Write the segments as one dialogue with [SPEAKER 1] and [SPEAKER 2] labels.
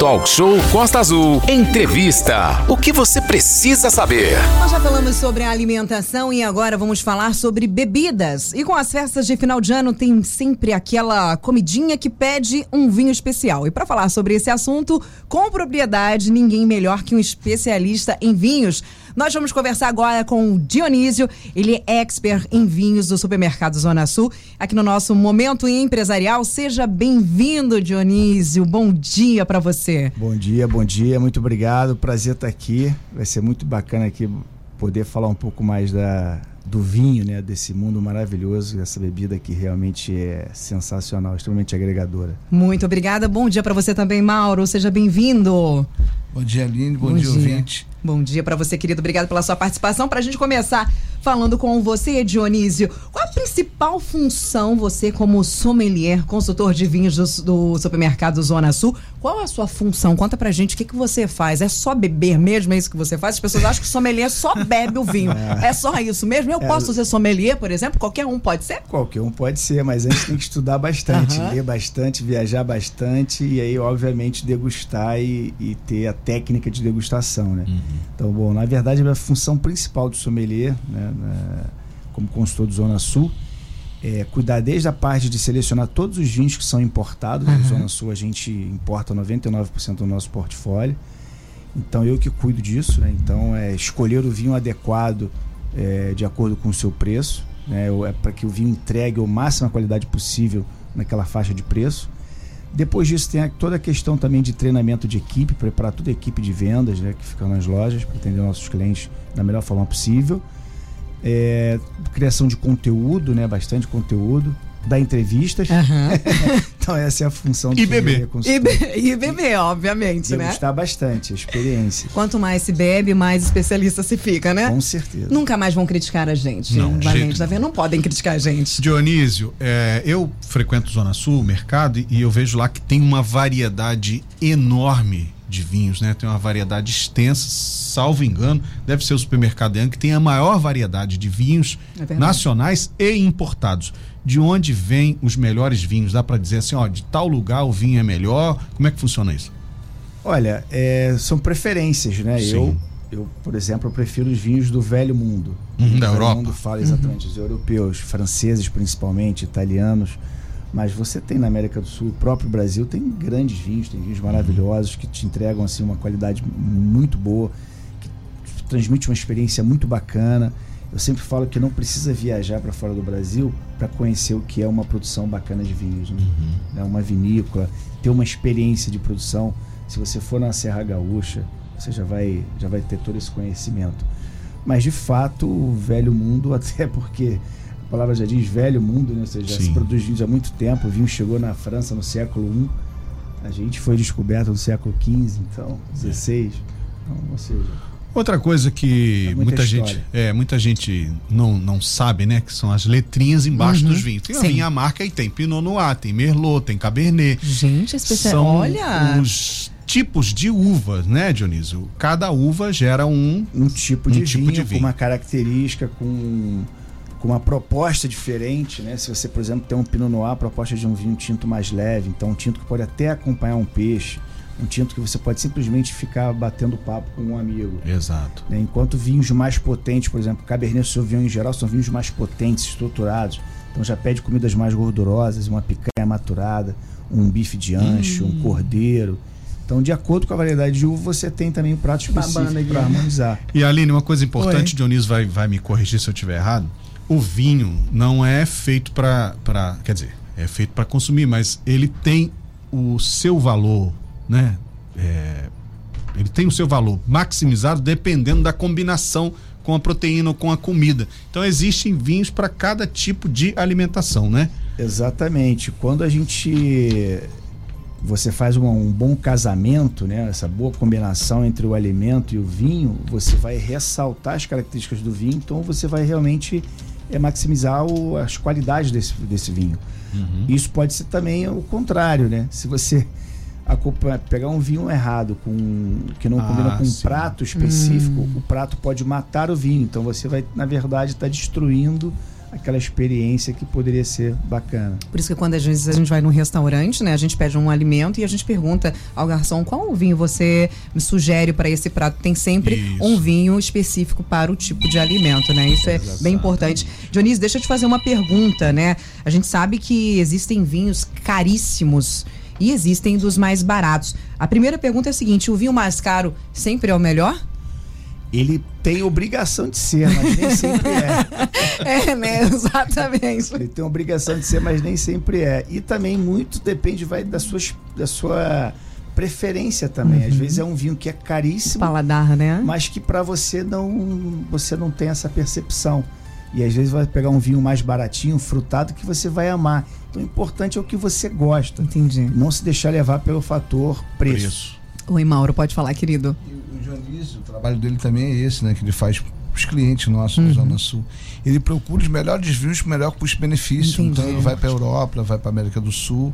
[SPEAKER 1] Talk Show Costa Azul. Entrevista. O que você precisa saber?
[SPEAKER 2] Nós já falamos sobre a alimentação e agora vamos falar sobre bebidas. E com as festas de final de ano tem sempre aquela comidinha que pede um vinho especial. E para falar sobre esse assunto com propriedade, ninguém melhor que um especialista em vinhos. Nós vamos conversar agora com o Dionísio, ele é expert em vinhos do supermercado Zona Sul, aqui no nosso Momento Empresarial. Seja bem-vindo, Dionísio. Bom dia para você.
[SPEAKER 3] Bom dia, bom dia, muito obrigado. Prazer estar aqui. Vai ser muito bacana aqui poder falar um pouco mais da, do vinho, né, desse mundo maravilhoso, dessa bebida que realmente é sensacional, extremamente agregadora.
[SPEAKER 2] Muito obrigada. Bom dia para você também, Mauro. Seja bem-vindo.
[SPEAKER 4] Bom dia, Aline. Bom, bom dia, dia, ouvinte.
[SPEAKER 2] Bom dia para você, querido. Obrigado pela sua participação. Para a gente começar falando com você, Dionísio, qual a principal função você, como sommelier, consultor de vinhos do, do supermercado Zona Sul, qual a sua função? Conta pra gente o que, que você faz. É só beber mesmo? É isso que você faz? As pessoas acham que sommelier só bebe o vinho. É, é só isso mesmo? Eu é, posso ser sommelier, por exemplo? Qualquer um pode ser?
[SPEAKER 3] Qualquer um pode ser, mas a gente tem que estudar bastante, uhum. ler bastante, viajar bastante e aí, obviamente, degustar e, e ter a técnica de degustação, né? Uhum. Então, bom, na verdade, a função principal do sommelier, né, né, como consultor do Zona Sul, é cuidar desde a parte de selecionar todos os vinhos que são importados. Uhum. Na Zona Sul a gente importa 99% do nosso portfólio. Então eu que cuido disso, né? Então é escolher o vinho adequado é, de acordo com o seu preço, né? É para que o vinho entregue a máxima qualidade possível naquela faixa de preço. Depois disso tem toda a questão também de treinamento de equipe, preparar toda a equipe de vendas, né, que fica nas lojas para atender nossos clientes da melhor forma possível. É, criação de conteúdo, né, bastante conteúdo dar entrevistas. Uhum. então essa é a função do
[SPEAKER 2] e beber. E, be e beber, obviamente,
[SPEAKER 3] né? Gostar bastante, a experiência.
[SPEAKER 2] Quanto mais se bebe, mais especialista se fica, né?
[SPEAKER 3] Com certeza.
[SPEAKER 2] Nunca mais vão criticar a gente. Não, gente, tá vendo? Não podem criticar a gente.
[SPEAKER 4] Dionísio, é, eu frequento Zona Sul, mercado, e eu vejo lá que tem uma variedade enorme de vinhos, né? Tem uma variedade extensa, salvo engano, deve ser o supermercado que tem a maior variedade de vinhos é nacionais e importados de onde vêm os melhores vinhos? Dá para dizer assim, ó, de tal lugar o vinho é melhor? Como é que funciona isso?
[SPEAKER 3] Olha, é, são preferências, né? Sim. Eu, eu, por exemplo, eu prefiro os vinhos do velho mundo.
[SPEAKER 4] Uhum, da Europa.
[SPEAKER 3] mundo fala exatamente, uhum. os europeus, franceses principalmente, italianos. Mas você tem na América do Sul, o próprio Brasil tem grandes vinhos, tem vinhos maravilhosos que te entregam assim uma qualidade muito boa, que transmite uma experiência muito bacana. Eu sempre falo que não precisa viajar para fora do Brasil para conhecer o que é uma produção bacana de vinhos, né? Uhum. Né, uma vinícola, ter uma experiência de produção. Se você for na Serra Gaúcha, você já vai, já vai ter todo esse conhecimento. Mas de fato, o velho mundo, até porque a palavra já diz velho mundo, né? Ou seja, já se produz vinho há muito tempo. O vinho chegou na França no século I, a gente foi descoberto no século XV, então, XVI. Então, ou seja,
[SPEAKER 4] Outra coisa que é muita, muita gente, é, muita gente não, não sabe, né, que são as letrinhas embaixo uhum. dos vinhos. Tem a vinha a marca e tem Pinot Noir, tem Merlot, tem Cabernet.
[SPEAKER 2] Gente, especial.
[SPEAKER 4] São
[SPEAKER 2] Olha.
[SPEAKER 4] os tipos de uvas, né, Dionísio? Cada uva gera um
[SPEAKER 3] um tipo de, um tipo vinho, de vinho com uma característica com com uma proposta diferente, né? Se você, por exemplo, tem um Pinot Noir, a proposta de um vinho tinto mais leve, então um tinto que pode até acompanhar um peixe um tinto que você pode simplesmente ficar batendo papo com um amigo.
[SPEAKER 4] Exato.
[SPEAKER 3] Né? Enquanto vinhos mais potentes, por exemplo, Cabernet Sauvignon em geral são vinhos mais potentes, estruturados. Então já pede comidas mais gordurosas, uma picanha maturada, um bife de ancho, hum. um cordeiro. Então, de acordo com a variedade de uva, você tem também um prato específico para harmonizar.
[SPEAKER 4] E Aline, uma coisa importante, Oi. Dionísio vai, vai me corrigir se eu estiver errado. O vinho não é feito para. Quer dizer, é feito para consumir, mas ele tem o seu valor né? É, ele tem o seu valor maximizado dependendo da combinação com a proteína ou com a comida. Então existem vinhos para cada tipo de alimentação, né?
[SPEAKER 3] Exatamente. Quando a gente você faz um, um, bom casamento, né? Essa boa combinação entre o alimento e o vinho, você vai ressaltar as características do vinho, então você vai realmente é, maximizar o, as qualidades desse, desse vinho. Uhum. Isso pode ser também o contrário, né? Se você pegar um vinho errado com que não ah, combina com um prato específico, hum. o prato pode matar o vinho. Então você vai, na verdade, estar tá destruindo aquela experiência que poderia ser bacana.
[SPEAKER 2] Por isso que quando às vezes a gente vai num restaurante, né, a gente pede um alimento e a gente pergunta ao garçom qual vinho você me sugere para esse prato. Tem sempre isso. um vinho específico para o tipo de alimento, né? Isso é Exatamente. bem importante. Dionísio, deixa eu te fazer uma pergunta, né? A gente sabe que existem vinhos caríssimos e existem dos mais baratos. A primeira pergunta é a seguinte: o vinho mais caro sempre é o melhor?
[SPEAKER 3] ele tem obrigação de ser, mas nem sempre
[SPEAKER 2] é. É, né? Exatamente.
[SPEAKER 3] Ele tem obrigação de ser, mas nem sempre é. E também muito depende vai da sua, da sua preferência também. Uhum. Às vezes é um vinho que é caríssimo,
[SPEAKER 2] paladar, né?
[SPEAKER 3] Mas que para você não você não tem essa percepção. E às vezes vai pegar um vinho mais baratinho, frutado que você vai amar. Então o importante é o que você gosta.
[SPEAKER 2] Entendi.
[SPEAKER 3] Não se deixar levar pelo fator preço. preço.
[SPEAKER 2] Oi, Mauro, pode falar, querido.
[SPEAKER 5] O Dionísio, o trabalho dele também é esse, né? Que ele faz os clientes nossos uhum. na Zona Sul. Ele procura os melhores vinhos, melhor custo-benefício. Então ele vai para a Europa, vai para América do Sul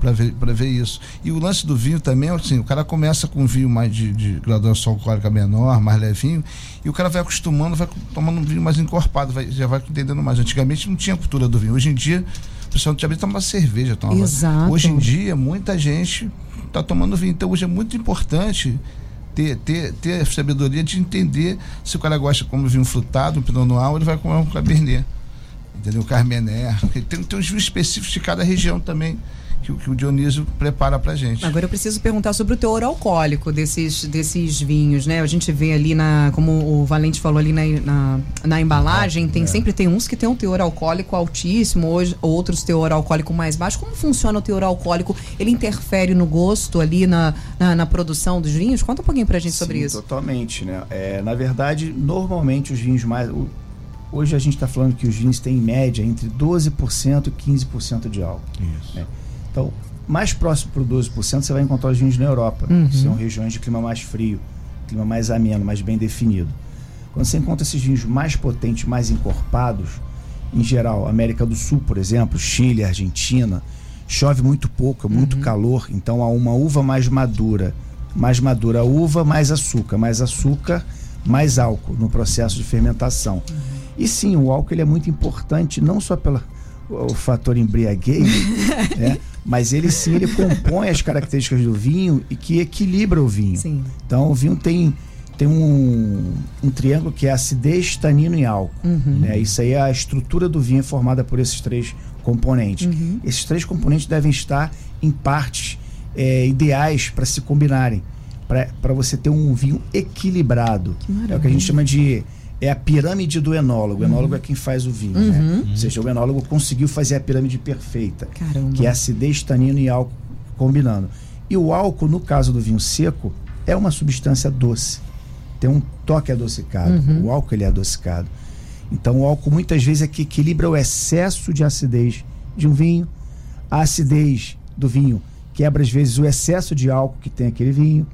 [SPEAKER 5] para ver, ver isso. E o lance do vinho também, assim, o cara começa com um vinho mais de, de graduação alcoólica menor, mais levinho, e o cara vai acostumando, vai tomando um vinho mais encorpado, vai, já vai entendendo mais. Antigamente não tinha cultura do vinho. Hoje em dia, o pessoal antigamente tomava cerveja. Tomava.
[SPEAKER 2] Exato.
[SPEAKER 5] Hoje em dia, muita gente está tomando vinho. Então hoje é muito importante ter, ter, ter a sabedoria de entender se o cara gosta como vinho frutado, um pinot noir, ele vai comer um cabernet. Entendeu? Carmener. Tem, tem uns vinhos específicos de cada região também que, que o Dionísio prepara pra gente.
[SPEAKER 2] Agora eu preciso perguntar sobre o teor alcoólico desses, desses vinhos, né? A gente vê ali na, como o Valente falou ali na, na, na embalagem, tem, é. sempre tem uns que tem um teor alcoólico altíssimo, hoje, outros teor alcoólico mais baixo. Como funciona o teor alcoólico? Ele interfere no gosto ali, na, na, na produção dos vinhos? Conta um pouquinho pra gente
[SPEAKER 3] Sim,
[SPEAKER 2] sobre isso.
[SPEAKER 3] totalmente, né? É, na verdade, normalmente os vinhos mais... O, hoje a gente está falando que os vinhos têm em média entre 12% e 15% de álcool.
[SPEAKER 4] Isso. Né?
[SPEAKER 3] Então, mais próximo para o 12%, você vai encontrar os vinhos na Europa, uhum. que são regiões de clima mais frio, clima mais ameno, mais bem definido. Quando você encontra esses vinhos mais potentes, mais encorpados, em geral, América do Sul, por exemplo, Chile, Argentina, chove muito pouco, é muito uhum. calor, então há uma uva mais madura. Mais madura a uva, mais açúcar. Mais açúcar, mais álcool no processo de fermentação. Uhum. E sim, o álcool ele é muito importante, não só pelo o fator embriaguez, né? Mas ele sim ele compõe as características do vinho e que equilibra o vinho.
[SPEAKER 2] Sim.
[SPEAKER 3] Então o vinho tem tem um, um triângulo que é acidez, tanino e álcool. Uhum. Né? Isso aí é a estrutura do vinho formada por esses três componentes. Uhum. Esses três componentes devem estar em partes é, ideais para se combinarem, para você ter um vinho equilibrado. É o que a gente chama de é a pirâmide do enólogo. O enólogo uhum. é quem faz o vinho, né? uhum. né? Ou seja, o enólogo conseguiu fazer a pirâmide perfeita,
[SPEAKER 2] Caramba.
[SPEAKER 3] que é acidez, tanino e álcool combinando. E o álcool, no caso do vinho seco, é uma substância doce. Tem um toque adocicado. Uhum. O álcool ele é adocicado. Então o álcool muitas vezes é que equilibra o excesso de acidez de um vinho, a acidez do vinho quebra às vezes o excesso de álcool que tem aquele vinho,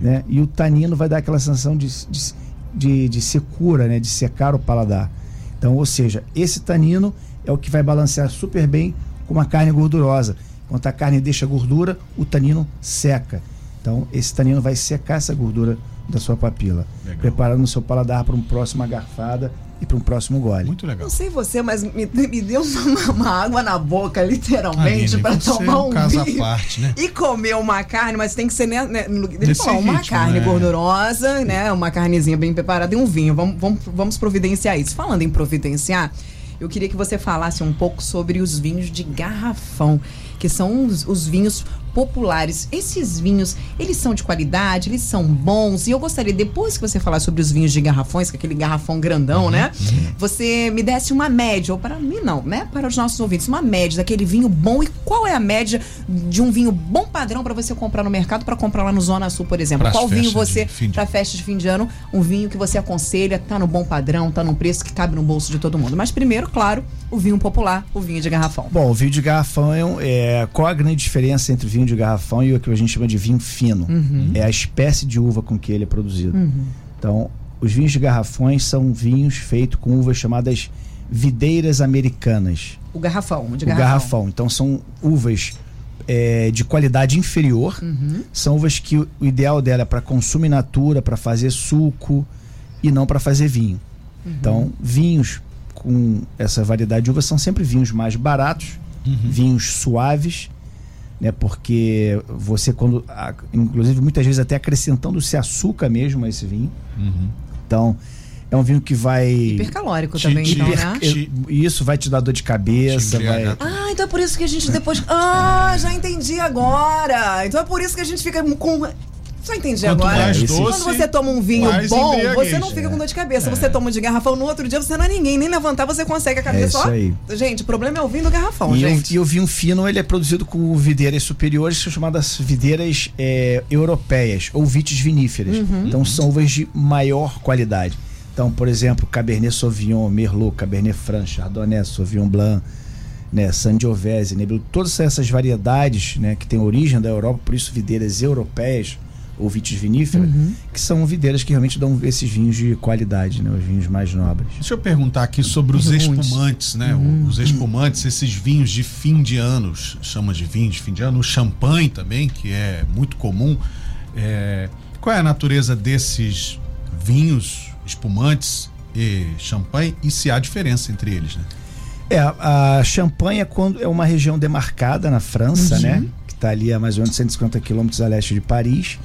[SPEAKER 3] né? E o tanino vai dar aquela sensação de, de de, de secura, né? de secar o paladar. Então, ou seja, esse tanino é o que vai balancear super bem com uma carne gordurosa. Enquanto a carne deixa gordura, o tanino seca. Então, esse tanino vai secar essa gordura da sua papila, legal. preparando o seu paladar para uma próxima garfada e para um próximo gole.
[SPEAKER 4] Muito legal.
[SPEAKER 2] Não sei você, mas me, me deu uma, uma, água na boca, literalmente, para tomar um, um vinho
[SPEAKER 4] parte, né?
[SPEAKER 2] e comer uma carne, mas tem que ser né, né, uma ritmo, carne né? gordurosa, né? Uma carnezinha bem preparada e um vinho. Vamos, vamos, vamos providenciar isso. Falando em providenciar, eu queria que você falasse um pouco sobre os vinhos de garrafão, que são os, os vinhos populares. Esses vinhos, eles são de qualidade, eles são bons. E eu gostaria, depois que você falar sobre os vinhos de garrafões, que é aquele garrafão grandão, uhum, né? Uhum. Você me desse uma média, ou para mim não, né? Para os nossos ouvintes, uma média daquele vinho bom. E qual é a média de um vinho bom padrão para você comprar no mercado, para comprar lá no Zona Sul, por exemplo?
[SPEAKER 4] Pras
[SPEAKER 2] qual vinho você,
[SPEAKER 4] para
[SPEAKER 2] festa de fim de ano, um vinho que você aconselha, tá no bom padrão, tá num preço que cabe no bolso de todo mundo. Mas primeiro, claro, o vinho popular, o vinho de garrafão.
[SPEAKER 3] Bom, o vinho de garrafão é, um, é qual a grande diferença entre vinho de garrafão e o que a gente chama de vinho fino? Uhum. É a espécie de uva com que ele é produzido. Uhum. Então, os vinhos de garrafões são vinhos feitos com uvas chamadas videiras americanas.
[SPEAKER 2] O garrafão,
[SPEAKER 3] de garrafão. O garrafão. Então, são uvas é, de qualidade inferior. Uhum. São uvas que o, ideal dela é para consumo in natura, para fazer suco e não para fazer vinho. Uhum. Então, vinhos com essa variedade de uva são sempre vinhos mais baratos, uhum. vinhos suaves, né? Porque você quando, inclusive muitas vezes até acrescentando-se açúcar mesmo a esse vinho. Uhum. Então é um vinho que vai.
[SPEAKER 2] Hipercalórico te, também, te, então, né?
[SPEAKER 3] Isso vai te dar dor de cabeça. Vai...
[SPEAKER 2] Ah, então é por isso que a gente depois. Ah, já entendi agora. Então é por isso que a gente fica com. Só entendi Quanto agora. Mais doce, Quando você toma um vinho bom, você não fica com dor de cabeça. É. Você toma de garrafão no outro dia, você não é ninguém, nem levantar, você consegue a cabeça. É
[SPEAKER 3] isso aí.
[SPEAKER 2] Gente, o problema é o vinho do garrafão,
[SPEAKER 3] e
[SPEAKER 2] gente.
[SPEAKER 3] e o vinho fino, ele é produzido com videiras superiores, são chamadas videiras é, europeias, ou vites viníferas. Uhum. Então são uvas de maior qualidade. Então, por exemplo, Cabernet Sauvignon, Merlot, Cabernet Franc, Chardonnay, Sauvignon Blanc, né, Sangiovese, Nebbiolo, todas essas variedades, né, que têm origem da Europa, por isso videiras europeias ou vitis viníferas, uhum. que são videiras que realmente dão esses vinhos de qualidade, né, os vinhos mais nobres.
[SPEAKER 4] Deixa eu perguntar aqui sobre os espumantes, né, uhum. os espumantes, esses vinhos de fim de anos, chama de vinhos de fim de ano, o champanhe também, que é muito comum. É, qual é a natureza desses vinhos espumantes e champanhe e se há diferença entre eles, né?
[SPEAKER 3] É, a champanhe é, quando, é uma região demarcada na França, uhum. né? Que está ali a mais ou menos 150 quilômetros a leste de Paris.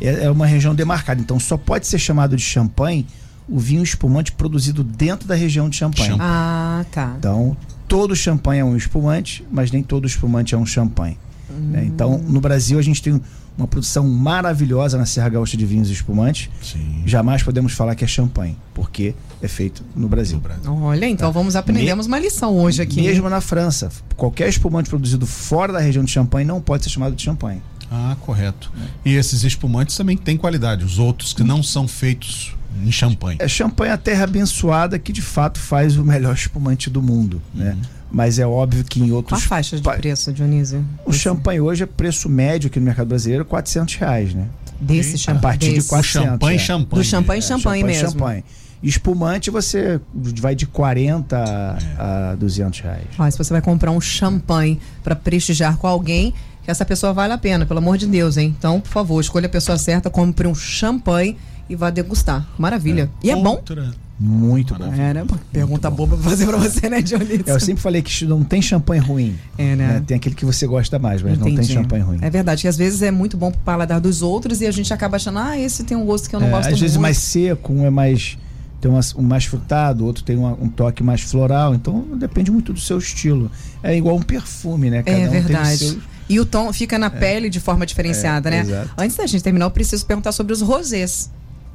[SPEAKER 3] É, é uma região demarcada, então só pode ser chamado de champanhe o vinho espumante produzido dentro da região de champanhe.
[SPEAKER 2] Ah, tá.
[SPEAKER 3] Então, todo champanhe é um espumante, mas nem todo espumante é um champanhe. Né? Então, no Brasil, a gente tem uma produção maravilhosa na Serra Gaúcha de vinhos e espumantes. Sim. Jamais podemos falar que é champanhe, porque é feito no Brasil. No Brasil.
[SPEAKER 2] Olha, então tá. vamos aprendemos Me... uma lição hoje aqui.
[SPEAKER 3] Mesmo na França, qualquer espumante produzido fora da região de champanhe não pode ser chamado de champanhe.
[SPEAKER 4] Ah, correto. É. E esses espumantes também têm qualidade, os outros que não são feitos em champanhe.
[SPEAKER 3] É champanhe a terra abençoada que de fato faz o melhor espumante do mundo, né? Uhum mas é óbvio que em outros...
[SPEAKER 2] Qual a faixa de preço, Dionísio?
[SPEAKER 3] O Esse... champanhe hoje é preço médio aqui no mercado brasileiro, 400 reais, né?
[SPEAKER 2] Desse champanhe?
[SPEAKER 3] A partir
[SPEAKER 2] desse.
[SPEAKER 3] de 400.
[SPEAKER 4] champanhe, é. champanhe.
[SPEAKER 2] Do champanhe, é, champanhe, champanhe mesmo. Champanhe.
[SPEAKER 3] Espumante você vai de 40 é. a 200 reais.
[SPEAKER 2] Ó, se você vai comprar um champanhe para prestigiar com alguém, que essa pessoa vale a pena, pelo amor de Deus, hein? Então, por favor, escolha a pessoa certa, compre um champanhe e vá degustar. Maravilha. É. E é Outra. bom
[SPEAKER 3] muito bom.
[SPEAKER 2] Era, pergunta boba pra fazer pra você, né, Dionísio?
[SPEAKER 3] Eu sempre falei que não tem champanhe ruim. É, né? né? Tem aquele que você gosta mais, mas Entendi. não tem champanhe ruim.
[SPEAKER 2] É verdade, que às vezes é muito bom pro paladar dos outros e a gente acaba achando, ah, esse tem um gosto que eu não é, gosto
[SPEAKER 3] às
[SPEAKER 2] muito.
[SPEAKER 3] Às vezes mais seco, um é mais tem uma, um mais frutado, outro tem uma, um toque mais floral, então depende muito do seu estilo. É igual um perfume, né?
[SPEAKER 2] Cada é um verdade. E o tom fica na é. pele de forma diferenciada, é, né? Exato. Antes da gente terminar, eu preciso perguntar sobre os rosés.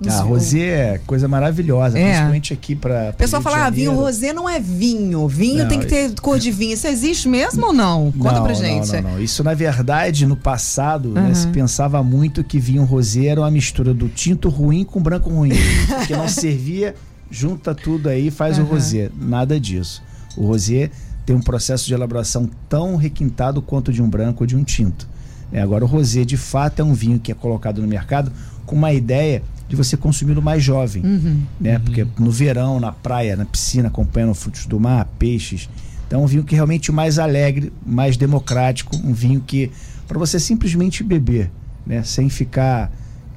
[SPEAKER 3] Ah, rosé é coisa maravilhosa, é. principalmente aqui para.
[SPEAKER 2] O pessoal fala, ah, vinho rosé não é vinho. Vinho não, tem que ter cor de vinho. Isso existe mesmo ou não? Conta não, pra gente.
[SPEAKER 3] Não, não, não. Isso, na verdade, no passado, uhum. né, se pensava muito que vinho rosé era uma mistura do tinto ruim com branco ruim. que não servia, junta tudo aí e faz uhum. o rosé. Nada disso. O rosé tem um processo de elaboração tão requintado quanto de um branco ou de um tinto. É, agora, o rosé, de fato, é um vinho que é colocado no mercado com uma ideia de você consumir o mais jovem, uhum. né? Uhum. Porque no verão, na praia, na piscina, acompanhando frutos do mar, peixes. Então, é um vinho que realmente mais alegre, mais democrático, um vinho que para você simplesmente beber, né? Sem ficar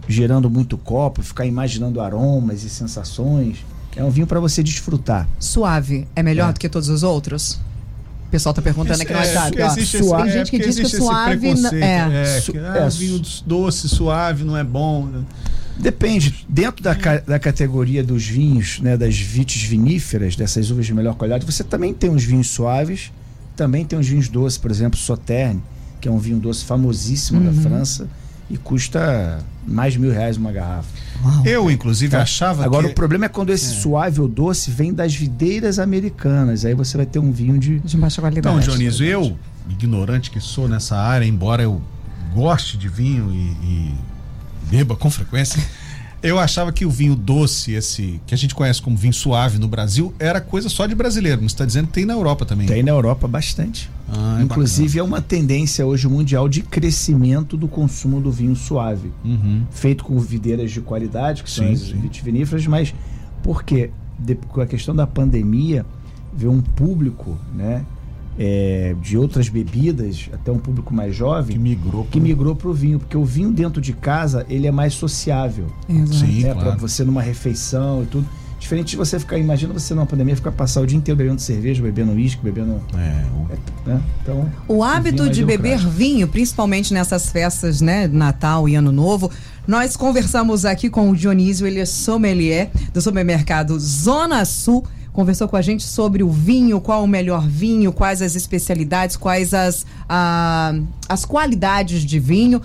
[SPEAKER 3] gerando muito copo, ficar imaginando aromas e sensações. É um vinho para você desfrutar.
[SPEAKER 2] Suave é melhor é. do que todos os outros? O pessoal tá perguntando aqui no WhatsApp.
[SPEAKER 4] É, suave. Tem gente que diz que suave. É, é, que, ah, é, vinho doce, suave, não é bom. Né?
[SPEAKER 3] Depende. Dentro da, da categoria dos vinhos, né, das vites viníferas, dessas uvas de melhor qualidade, você também tem uns vinhos suaves, também tem uns vinhos doces, por exemplo, Sauternes, que é um vinho doce famosíssimo uhum. da França e custa mais de mil reais uma garrafa.
[SPEAKER 4] Uau. Eu, inclusive, tá. achava
[SPEAKER 3] Agora, que... o problema é quando esse é. suave ou doce vem das videiras americanas. Aí você vai ter um vinho de,
[SPEAKER 2] de baixa qualidade.
[SPEAKER 4] Então, Dionísio, eu, ignorante que sou nessa área, embora eu goste de vinho e, e beba com frequência. Eu achava que o vinho doce, esse que a gente conhece como vinho suave no Brasil, era coisa só de brasileiro. Mas está dizendo que tem na Europa também.
[SPEAKER 3] Tem na Europa bastante. Ah, é Inclusive bacana. é uma tendência hoje mundial de crescimento do consumo do vinho suave, uhum. feito com videiras de qualidade, que sim, são as vitiviníferas, mas por quê? Com a questão da pandemia, veio um público, né? É, de outras bebidas, até um público mais jovem,
[SPEAKER 4] que migrou
[SPEAKER 3] que migrou para o vinho, porque o vinho dentro de casa ele é mais sociável,
[SPEAKER 2] Exato.
[SPEAKER 3] Né, claro. para você numa refeição e tudo. Diferente de você ficar, imagina você numa pandemia ficar passar o dia inteiro bebendo cerveja, bebendo uísque, bebendo. É,
[SPEAKER 2] né? Então, o hábito o de beber vinho, principalmente nessas festas, né, Natal e Ano Novo. Nós conversamos aqui com o Dionísio, ele é sommelier do supermercado Zona Sul conversou com a gente sobre o vinho, qual o melhor vinho, quais as especialidades, quais as, ah, as qualidades de vinho.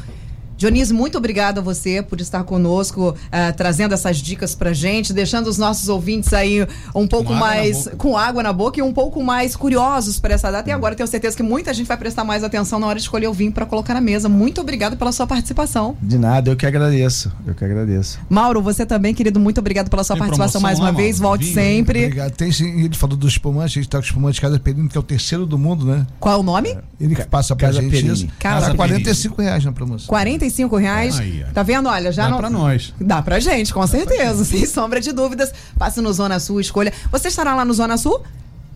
[SPEAKER 2] Dionísio, muito obrigado a você por estar conosco, uh, trazendo essas dicas pra gente, deixando os nossos ouvintes aí um pouco com mais com água na boca e um pouco mais curiosos para essa data. E agora tenho certeza que muita gente vai prestar mais atenção na hora de escolher o vinho para colocar na mesa. Muito obrigado pela sua participação.
[SPEAKER 3] De nada, eu que agradeço. Eu que agradeço.
[SPEAKER 2] Mauro, você também, querido, muito obrigado pela sua Tem participação mais uma vez. Volte vinho, sempre.
[SPEAKER 5] Obrigado. Tem sim, ele falou do espumante, a gente tá com espumante Casa Perini, que é o terceiro do mundo, né?
[SPEAKER 2] Qual o nome?
[SPEAKER 5] Ele que passa pra Casa gente Perini. isso. Casa tá 45 reais na promoção.
[SPEAKER 2] 45 45 reais. Aí, tá vendo? Olha, já
[SPEAKER 4] Dá
[SPEAKER 2] não.
[SPEAKER 4] pra nós.
[SPEAKER 2] Dá pra gente, com Dá certeza. Sem sombra de dúvidas. Passe no Zona Sul, escolha. Você estará lá no Zona Sul?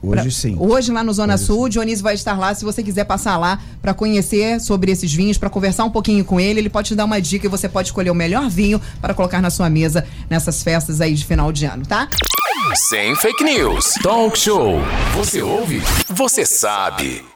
[SPEAKER 3] Hoje pra, sim.
[SPEAKER 2] Hoje lá no Zona Hoje Sul, sim. Dionísio vai estar lá. Se você quiser passar lá para conhecer sobre esses vinhos, para conversar um pouquinho com ele, ele pode te dar uma dica e você pode escolher o melhor vinho para colocar na sua mesa nessas festas aí de final de ano, tá?
[SPEAKER 1] Sem fake news. Talk show. Você ouve? Você sabe.